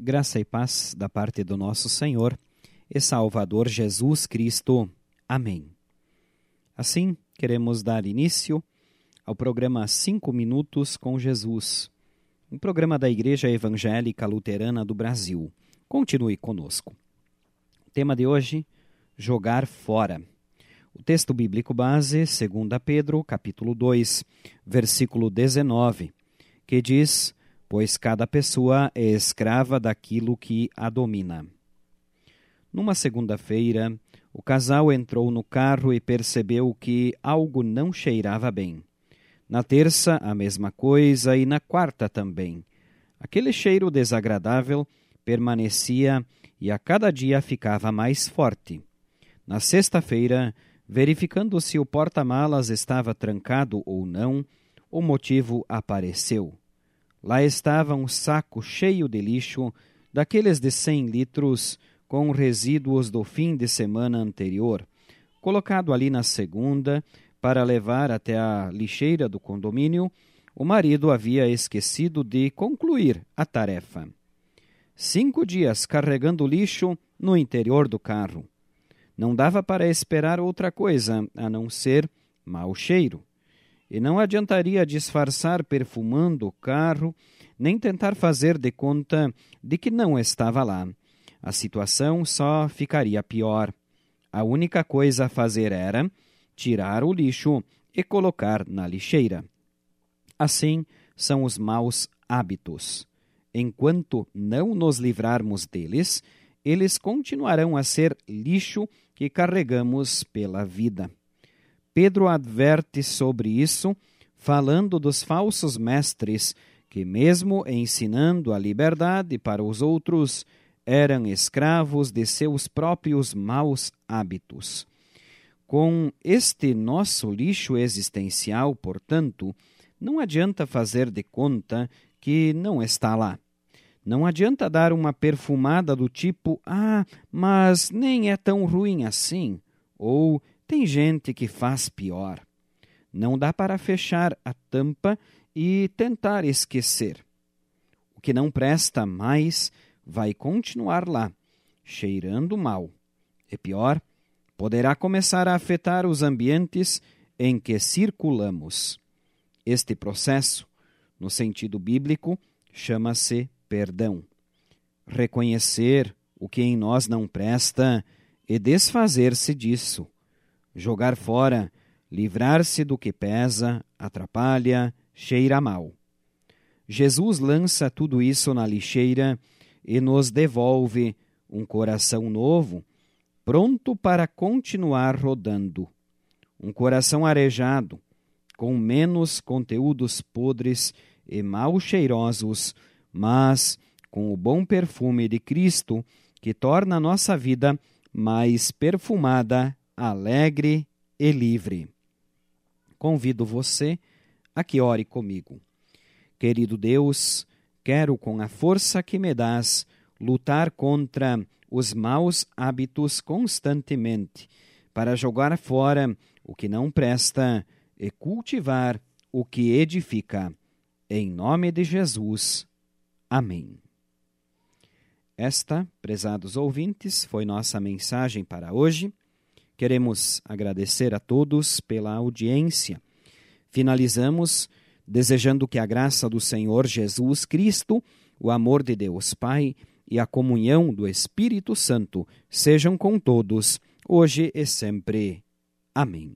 Graça e paz da parte do nosso Senhor e Salvador Jesus Cristo. Amém. Assim, queremos dar início ao programa Cinco Minutos com Jesus, um programa da Igreja Evangélica Luterana do Brasil. Continue conosco. O tema de hoje: jogar fora. O texto bíblico base, 2 Pedro, capítulo 2, versículo 19, que diz: Pois cada pessoa é escrava daquilo que a domina. Numa segunda-feira, o casal entrou no carro e percebeu que algo não cheirava bem. Na terça, a mesma coisa, e na quarta também. Aquele cheiro desagradável permanecia e a cada dia ficava mais forte. Na sexta-feira, verificando se o porta-malas estava trancado ou não, o motivo apareceu. Lá estava um saco cheio de lixo, daqueles de cem litros, com resíduos do fim de semana anterior, colocado ali na segunda para levar até a lixeira do condomínio, o marido havia esquecido de concluir a tarefa. Cinco dias carregando lixo no interior do carro. Não dava para esperar outra coisa a não ser mau cheiro. E não adiantaria disfarçar perfumando o carro, nem tentar fazer de conta de que não estava lá. A situação só ficaria pior. A única coisa a fazer era tirar o lixo e colocar na lixeira. Assim são os maus hábitos. Enquanto não nos livrarmos deles, eles continuarão a ser lixo que carregamos pela vida. Pedro adverte sobre isso, falando dos falsos mestres que, mesmo ensinando a liberdade para os outros, eram escravos de seus próprios maus hábitos. Com este nosso lixo existencial, portanto, não adianta fazer de conta que não está lá. Não adianta dar uma perfumada do tipo: ah, mas nem é tão ruim assim, ou tem gente que faz pior. Não dá para fechar a tampa e tentar esquecer. O que não presta mais vai continuar lá, cheirando mal. E pior, poderá começar a afetar os ambientes em que circulamos. Este processo, no sentido bíblico, chama-se perdão. Reconhecer o que em nós não presta e desfazer-se disso. Jogar fora, livrar-se do que pesa, atrapalha, cheira mal. Jesus lança tudo isso na lixeira e nos devolve um coração novo, pronto para continuar rodando. Um coração arejado, com menos conteúdos podres e mal cheirosos, mas com o bom perfume de Cristo que torna a nossa vida mais perfumada, alegre e livre. Convido você a que ore comigo. Querido Deus, Quero, com a força que me dás, lutar contra os maus hábitos constantemente, para jogar fora o que não presta e cultivar o que edifica. Em nome de Jesus. Amém. Esta, prezados ouvintes, foi nossa mensagem para hoje. Queremos agradecer a todos pela audiência. Finalizamos desejando que a graça do Senhor Jesus Cristo, o amor de Deus Pai e a comunhão do Espírito Santo sejam com todos, hoje e sempre. Amém.